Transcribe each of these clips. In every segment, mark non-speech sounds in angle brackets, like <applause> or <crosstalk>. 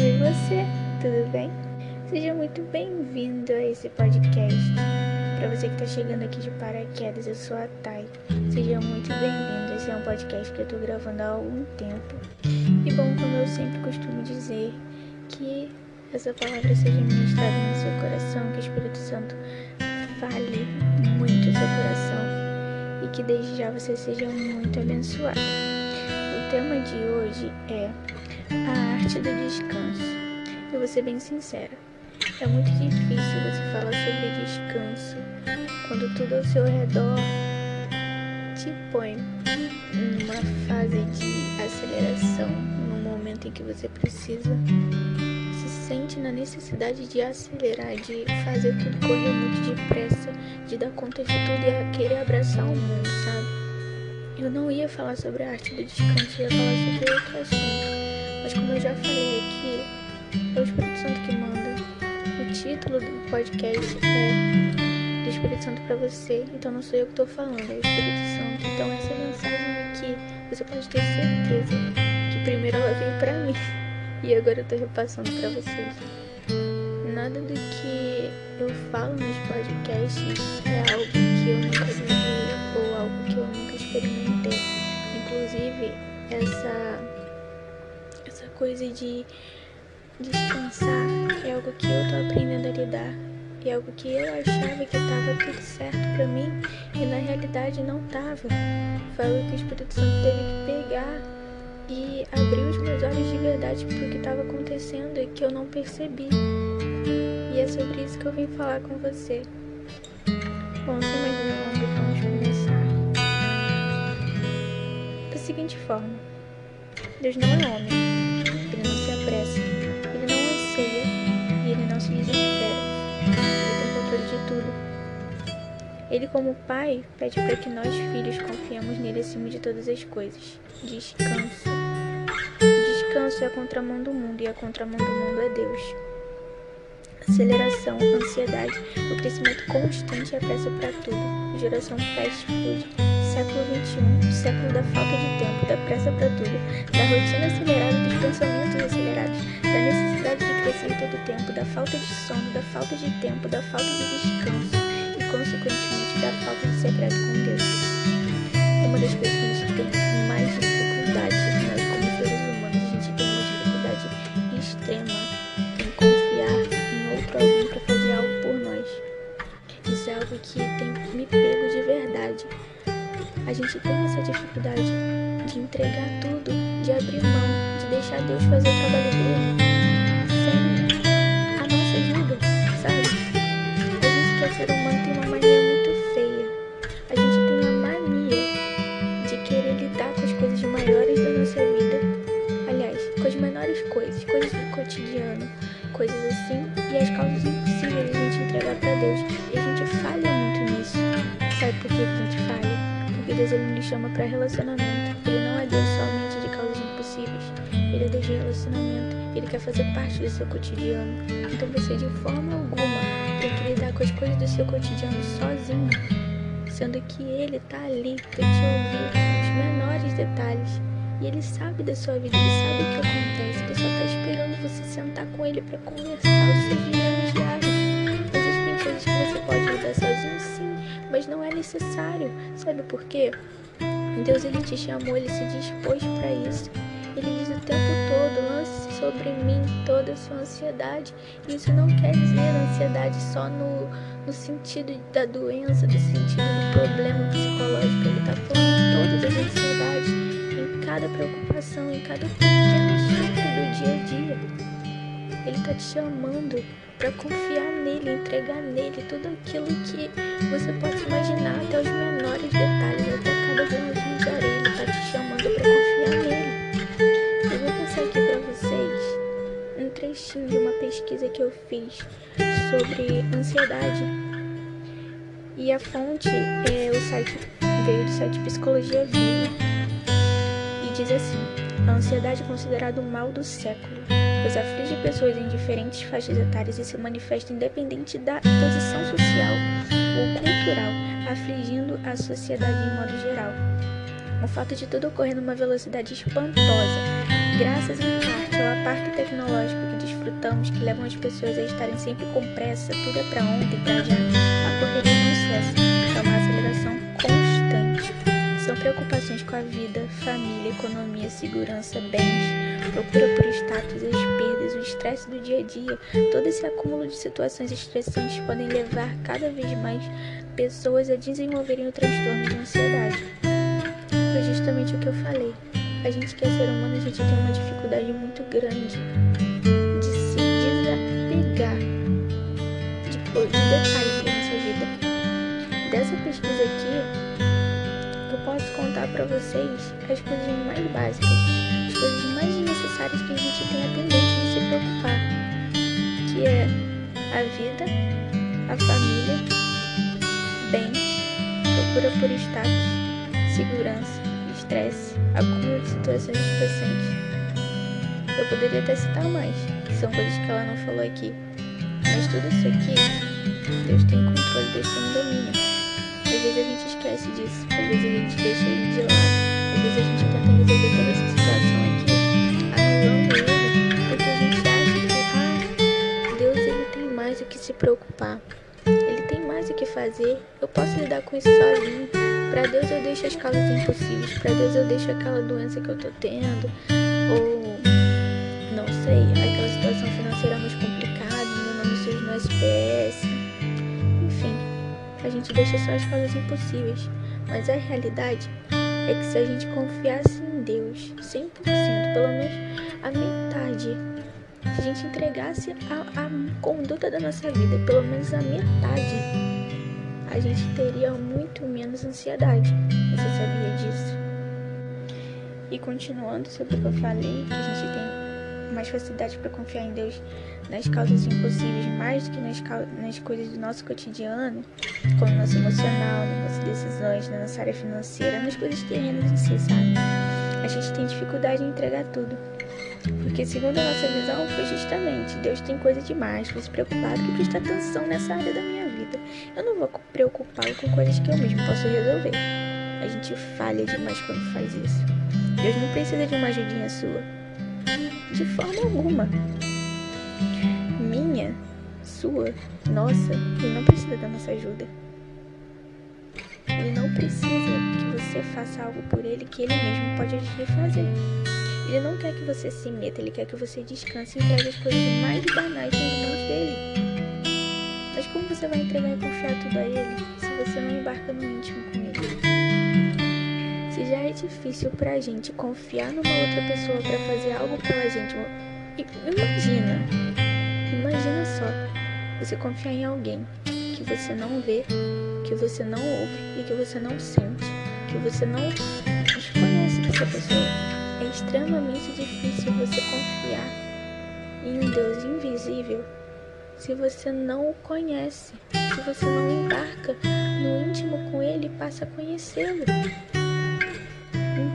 Oi, você, tudo bem? Seja muito bem-vindo a esse podcast. Para você que está chegando aqui de paraquedas, eu sou a Thay. Seja muito bem-vindo. Esse é um podcast que eu estou gravando há algum tempo. E bom, como eu sempre costumo dizer, que essa palavra seja ministrada no seu coração, que o Espírito Santo fale muito no seu coração e que desde já você seja muito abençoado. O tema de hoje é a arte do descanso. Eu vou ser bem sincera. É muito difícil você falar sobre descanso quando tudo ao seu redor te põe numa fase de aceleração, num momento em que você precisa se sente na necessidade de acelerar, de fazer tudo correr muito depressa, de dar conta de tudo e querer abraçar o mundo, sabe? Eu não ia falar sobre a arte do descanso, ia falar sobre outro assunto. Mas como eu já falei aqui, é o Espírito Santo que manda. O título do podcast é do Espírito Santo para você, então não sou eu que estou falando, é o Espírito Santo. Então essa mensagem aqui, você pode ter certeza que primeiro ela veio para mim <laughs> e agora eu estou repassando para vocês. Nada do que eu falo nos podcasts é algo que eu nunca vivi ou algo que eu nunca experimentei. Inclusive, essa coisa de descansar é algo que eu tô aprendendo a lidar. E é algo que eu achava que tava tudo certo para mim e na realidade não tava. Foi algo que o Espírito Santo teve que pegar e abrir os meus olhos de verdade pro que estava acontecendo e que eu não percebi. E é sobre isso que eu vim falar com você. Bom, sem mais delongas, vamos começar. Da seguinte forma: Deus não é homem e se desespera. Ele tem controle de tudo. Ele, como pai, pede para que nós, filhos, confiemos nele acima de todas as coisas. Descanso. Descanso é a contramão do mundo e a contramão do mundo é Deus. Aceleração, ansiedade, o crescimento constante e a pressa para tudo. Geração fast food. Século XXI, século da falta de tempo, da pressa para tudo, da rotina acelerada dos pensamentos acelerados, da necessidade de crescer todo o tempo, da falta de sono, da falta de tempo, da falta de descanso e, consequentemente, da falta de secreto com Deus. Uma das coisas que a gente tem mais dificuldade, nós como seres humanos, a gente tem uma dificuldade extrema em confiar em outro alguém para fazer algo por nós. Isso é algo que tem me pego de verdade a gente tem essa dificuldade de entregar tudo, de abrir mão, de deixar Deus fazer o trabalho dele coisas assim, e as causas impossíveis a gente entregar para Deus. E a gente falha muito nisso. Sabe por que a gente falha? Deus ele nos chama para relacionamento. Ele não é Deus somente de causas impossíveis. Ele é Deus de relacionamento. Ele quer fazer parte do seu cotidiano. Então você de forma alguma tem que lidar com as coisas do seu cotidiano sozinho. Sendo que ele tá ali para te ouvir nos menores detalhes. E ele sabe da sua vida, ele sabe o que acontece. Ele só tá esperando você sentar com ele para conversar os seus dilemas diários. Existem coisas que você pode lidar sozinho, sim mas não é necessário. Sabe por quê? Deus ele te chamou, ele se dispôs para isso. Ele diz o tempo todo: lance sobre mim toda a sua ansiedade. Isso não quer dizer ansiedade só no, no sentido da doença, no sentido do problema psicológico. Ele está falando todas as ansiedades, cada preocupação, em cada pequeno surto do dia a dia. Ele está te chamando para confiar nele, entregar nele tudo aquilo que você possa imaginar, até os menores detalhes, até cada grãozinho de areia. Ele está te chamando para confiar nele. Eu vou passar aqui para vocês um trechinho de uma pesquisa que eu fiz sobre ansiedade. E a fonte é o site veio do site Psicologia Viva diz assim: a ansiedade é considerada o mal do século pois aflige pessoas em diferentes faixas etárias e se manifesta independente da posição social ou cultural, afligindo a sociedade em modo geral. O fato de tudo ocorrer numa velocidade espantosa, graças em parte ao aparto tecnológico que desfrutamos, que levam as pessoas a estarem sempre com pressa, tudo é para ontem, para já. A correria não cessa, São preocupações com a vida, família, economia, segurança, bens, procura por status, as perdas, o estresse do dia a dia. Todo esse acúmulo de situações estressantes podem levar cada vez mais pessoas a desenvolverem o transtorno de ansiedade. Foi justamente o que eu falei. A gente que é ser humano, a gente tem uma dificuldade muito grande de se desapegar de, de detalhes da nossa vida. Dessa pesquisa aqui, eu posso contar para vocês as coisas mais básicas, as coisas mais necessárias que a gente tem a tendência de se preocupar, que é a vida, a família, bens, procura por status, segurança, estresse, acúmulo de situações estressantes. Eu poderia até citar mais, que são coisas que ela não falou aqui. Mas tudo isso aqui, Deus tem controle, Deus tem domínio. Às vezes a gente esquece disso, às vezes a gente deixa ele de lado, às vezes a gente tenta resolver toda essa situação aqui, anulando ele, porque a gente acha que, ah, Deus ele tem mais o que se preocupar, ele tem mais o que fazer, eu posso lidar com isso sozinho. Para Deus eu deixo as causas impossíveis, para Deus eu deixo aquela doença que eu tô tendo, ou não sei, aquela situação financeira mais complicada, meu nome surge no SPS. A gente deixa só as causas impossíveis, mas a realidade é que se a gente confiasse em Deus 100%, pelo menos a metade, se a gente entregasse a, a conduta da nossa vida, pelo menos a metade a gente teria muito menos ansiedade. Você sabia disso? E continuando sobre o que eu falei, que a gente tem mais facilidade para confiar em Deus nas causas impossíveis mais do que nas, nas coisas do nosso cotidiano, como no nosso emocional, nas nossas decisões, na nossa área financeira, nas coisas terrenas em si, sabe? A gente tem dificuldade em entregar tudo. Porque segundo a nossa visão, foi justamente Deus tem coisa demais, foi se preocupado que prestar atenção nessa área da minha vida. Eu não vou preocupar com coisas que eu mesmo posso resolver. A gente falha demais quando faz isso. Deus não precisa de uma ajudinha sua. De forma alguma. Minha, sua, nossa, ele não precisa da nossa ajuda. Ele não precisa que você faça algo por ele que ele mesmo pode agir e fazer. Ele não quer que você se meta, ele quer que você descanse e entregue as coisas mais banais nas mãos dele. Mas como você vai entregar e confiar tudo a ele se você não embarca no íntimo com ele? Se já é difícil pra gente confiar numa outra pessoa para fazer algo pela gente, imagina, imagina só, você confiar em alguém que você não vê, que você não ouve e que você não sente, que você não desconhece dessa pessoa. É extremamente difícil você confiar em um Deus invisível se você não o conhece, se você não embarca no íntimo com ele e passa a conhecê-lo.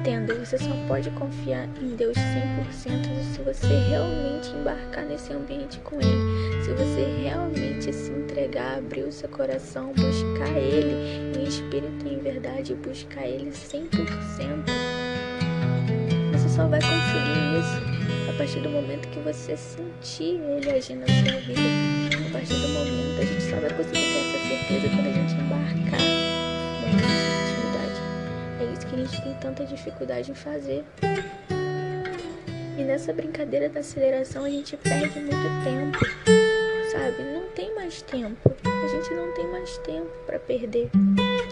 Entenda, você só pode confiar em Deus 100% se você realmente embarcar nesse ambiente com Ele. Se você realmente se entregar, abrir o seu coração, buscar Ele em espírito e em verdade, buscar Ele 100% só vai conseguir isso a partir do momento que você sentir ele agir na sua vida. A partir do momento a gente só vai conseguir ter essa certeza quando a gente embarcar. Isso que a gente tem tanta dificuldade em fazer. E nessa brincadeira da aceleração a gente perde muito tempo, sabe? Não tem mais tempo. A gente não tem mais tempo para perder.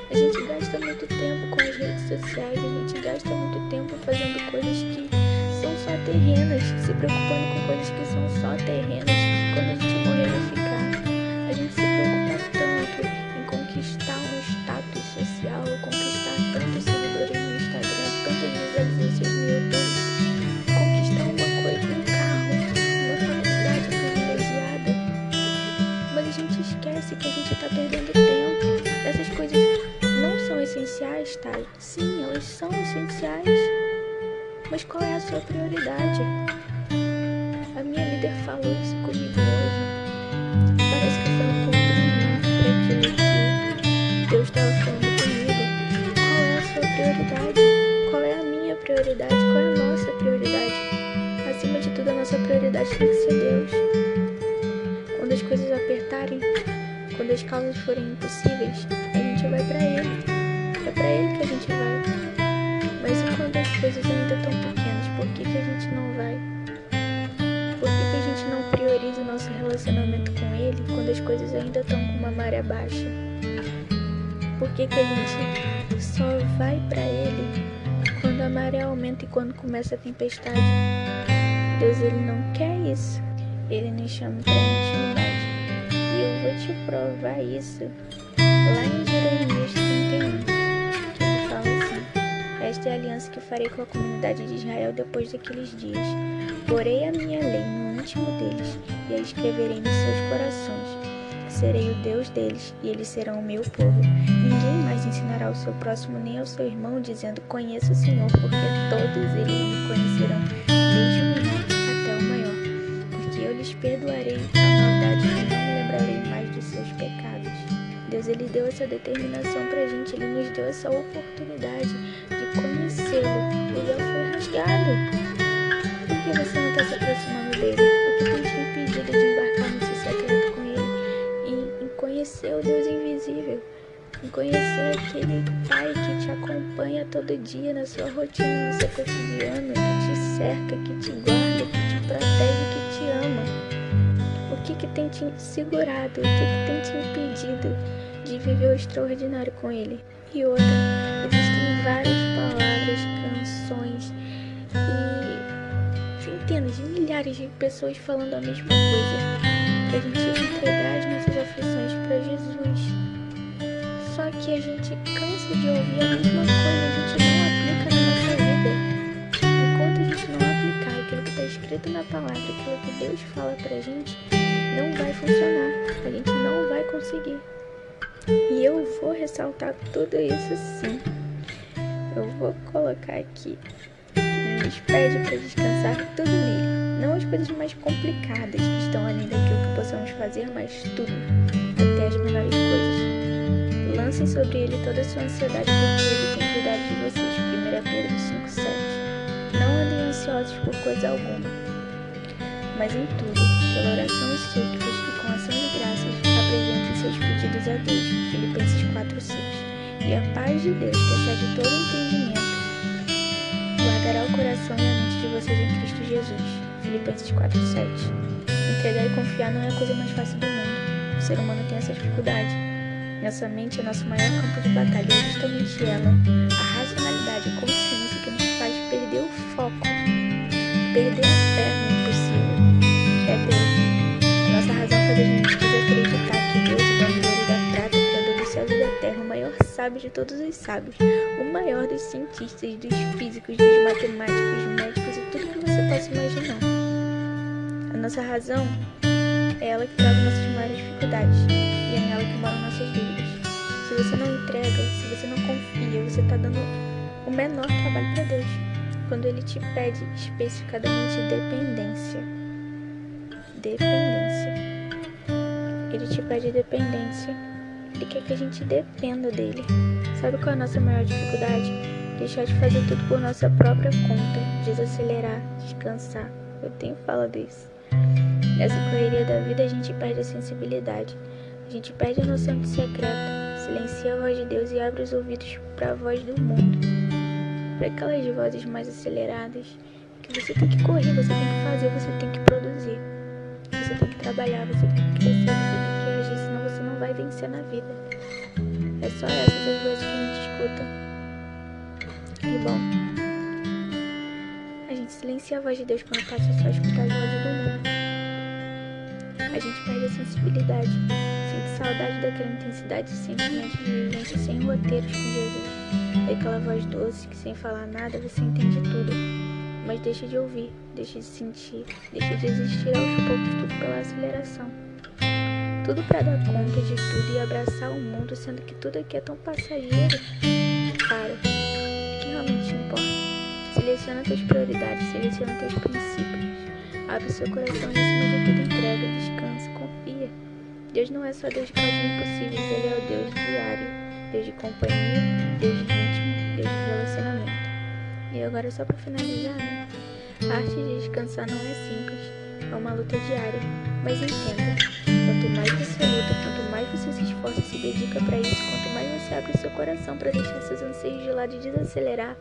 A gente gasta muito tempo com as redes sociais, a gente gasta muito tempo fazendo coisas que são só terrenas, se preocupando com coisas que são só terrenas, quando as causas forem impossíveis, a gente vai para Ele. É para Ele que a gente vai. Mas e quando as coisas ainda estão pequenas, por que, que a gente não vai? Por que, que a gente não prioriza o nosso relacionamento com Ele quando as coisas ainda estão com uma maré baixa? Por que, que a gente só vai para Ele quando a maré aumenta e quando começa a tempestade? Deus ele não quer isso. Ele nos chama para intimidade. Eu vou te provar isso lá em Jeremias 31. Que ele fala assim: Esta é a aliança que farei com a comunidade de Israel depois daqueles dias. Porei a minha lei no íntimo deles e a escreverei nos seus corações serei o Deus deles, e eles serão o meu povo. Ninguém mais ensinará ao seu próximo nem ao seu irmão, dizendo: Conheça o Senhor, porque todos eles me conhecerão, desde o eu lhes perdoarei a maldade e não me lembrarei mais dos seus pecados. Deus ele deu essa determinação pra gente, ele nos deu essa oportunidade de conhecê-lo. O véu foi rasgado. Por que você não está se aproximando dele? O que tem te impedido de embarcar nesse secreto com ele? conhecer o Deus invisível, em conhecer aquele Pai que te acompanha todo dia na sua rotina, no seu cotidiano, que te cerca, que te guarda, que te protege, que, tem te segurado? O que, que tem te impedido de viver o extraordinário com Ele? E outra, existem várias palavras, canções e centenas milhares de pessoas falando a mesma coisa para a gente entregar as nossas aflições para Jesus. Só que a gente cansa de ouvir a mesma coisa, a gente não aplica na nossa vida. Enquanto a gente não aplicar aquilo que está escrito na palavra, aquilo que Deus fala para a gente, não vai funcionar. A gente não vai conseguir. E eu vou ressaltar tudo isso sim. Eu vou colocar aqui nos pede para descansar tudo nele não as coisas mais complicadas que estão além daquilo que possamos fazer, mas tudo, até as menores coisas. Lancem sobre ele toda a sua ansiedade, porque ele tem cuidado de vocês. 1 Pedro 5,7 Não andem ansiosos por coisa alguma, mas em tudo, pela oração e súplicas e com ação de graças, apresentem seus pedidos a Deus. Filipenses 4,6 E a paz de Deus, que excede todo entendimento, guardará o coração e a mente de vocês em Cristo Jesus. Filipenses 4, 7. Entregar e confiar não é a coisa mais fácil do mundo. O ser humano tem essa dificuldade. Nossa mente é nosso maior campo de batalha é justamente ela, a racionalidade, a consciência que nos faz perder o foco, perder maior sábio de todos os sábios, o maior dos cientistas, dos físicos, dos matemáticos, médicos e tudo que você possa imaginar nossa razão é ela que traz nossas maiores dificuldades e é nela que moram nossas dúvidas. Se você não entrega, se você não confia, você está dando o menor trabalho para Deus. Quando Ele te pede especificadamente dependência. Dependência. Ele te pede dependência. Ele quer que a gente dependa dele. Sabe qual é a nossa maior dificuldade? Deixar de fazer tudo por nossa própria conta, desacelerar, descansar. Eu tenho falado isso. Nessa correria da vida a gente perde a sensibilidade. A gente perde a noção de secreto, silencia a voz de Deus e abre os ouvidos para a voz do mundo. Para aquelas vozes mais aceleradas que você tem que correr, você tem que fazer, você tem que produzir. Você tem que trabalhar, você tem que crescer, você tem que vai vencer na vida. É só essas as vozes que a gente escuta. E bom, a gente silencia a voz de Deus quando passa só a escutar as vozes do mundo a gente perde a sensibilidade, sente saudade daquela intensidade de sentimento de vivência sem roteiros com Jesus. É aquela voz doce que sem falar nada você entende tudo, mas deixa de ouvir, deixa de sentir, deixa de existir aos poucos tudo pela aceleração. Tudo para dar conta de tudo e abraçar o mundo, sendo que tudo aqui é tão passageiro. Para, o que realmente importa? Seleciona tuas prioridades, seleciona teus princípios. Abre seu coração e acima de tudo entrega, descansa, confia. Deus não é só Deus de causas impossíveis, Ele é o Deus diário, Deus de companhia, Deus de íntimo, Deus de relacionamento. E agora só para finalizar, né? A arte de descansar não é simples. É uma luta diária. Mas entenda, quanto mais você luta, quanto mais você se esforça e se dedica para isso, quanto mais você abre seu coração para deixar seus anseios de lado e desacelerar,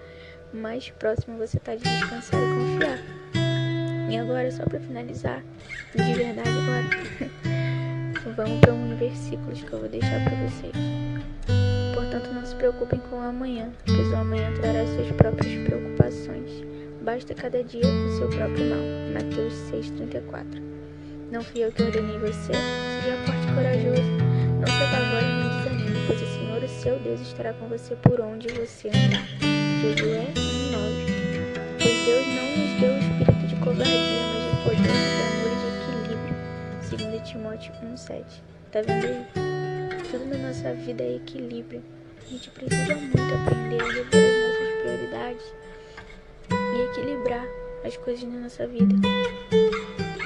mais próximo você está de descansar e confiar. E agora, só para finalizar, de verdade agora, <laughs> vamos para um versículos que eu vou deixar para vocês. Portanto, não se preocupem com o amanhã, pois o amanhã trará suas próprias preocupações. Basta cada dia o seu próprio mal. Mateus 6,34 Não fui eu que ordenei você? Seja forte e corajoso. Não se apavore nem desanime, pois o Senhor, o seu Deus, estará com você por onde você andar. Josué 1,9 Pois Deus não nos deu o espírito de covardia, mas de poder, de amor e de equilíbrio. 2 Timóteo 1,7 Tá vendo aí? Tudo na nossa vida é equilíbrio. A gente precisa muito aprender a rever as nossas prioridades e equilibrar as coisas na nossa vida.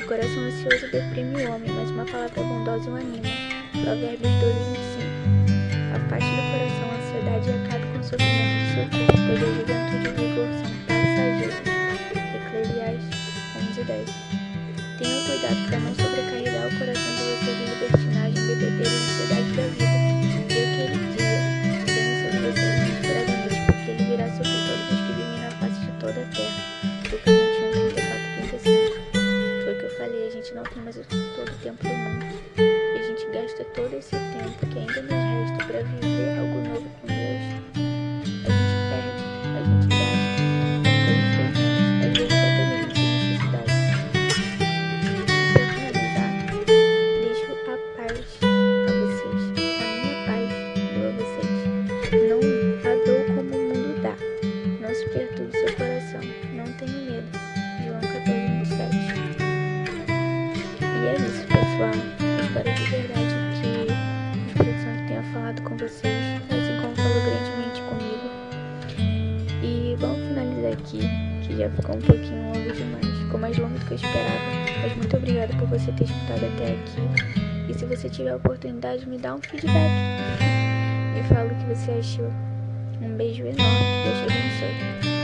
O coração ansioso deprime o homem, mas uma palavra bondosa o anima. Provérbios 12, 25. Afaste do coração a ansiedade e acabe com o sofrimento do seu corpo, pois a juventude e o vigor são passageiros. Eclesiastes 11, 10. Tenham cuidado para não sobrecarregar o coração de vocês de libertinagem, bebedeira e ansiedade da vida. E aquele dia, não tem mais todo o tempo do mundo. E a gente gasta todo esse tempo que ainda nos já ficou um pouquinho longo demais. Ficou mais longo do que eu esperava. Mas muito obrigada por você ter escutado até aqui. E se você tiver a oportunidade, me dá um feedback. Me fala o que você achou. Um beijo enorme, Deus te abençoe.